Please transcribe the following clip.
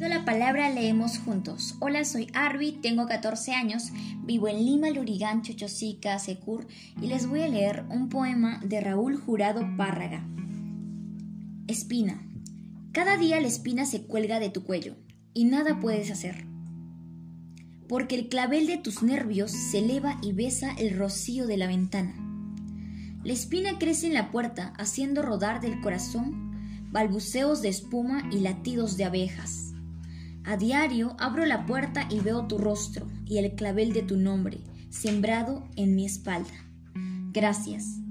la palabra leemos juntos. Hola, soy Arby, tengo 14 años, vivo en Lima, Lurigán, Chochosica, Secur y les voy a leer un poema de Raúl Jurado Párraga. Espina. Cada día la espina se cuelga de tu cuello y nada puedes hacer. Porque el clavel de tus nervios se eleva y besa el rocío de la ventana. La espina crece en la puerta haciendo rodar del corazón balbuceos de espuma y latidos de abejas. A diario abro la puerta y veo tu rostro y el clavel de tu nombre sembrado en mi espalda. Gracias.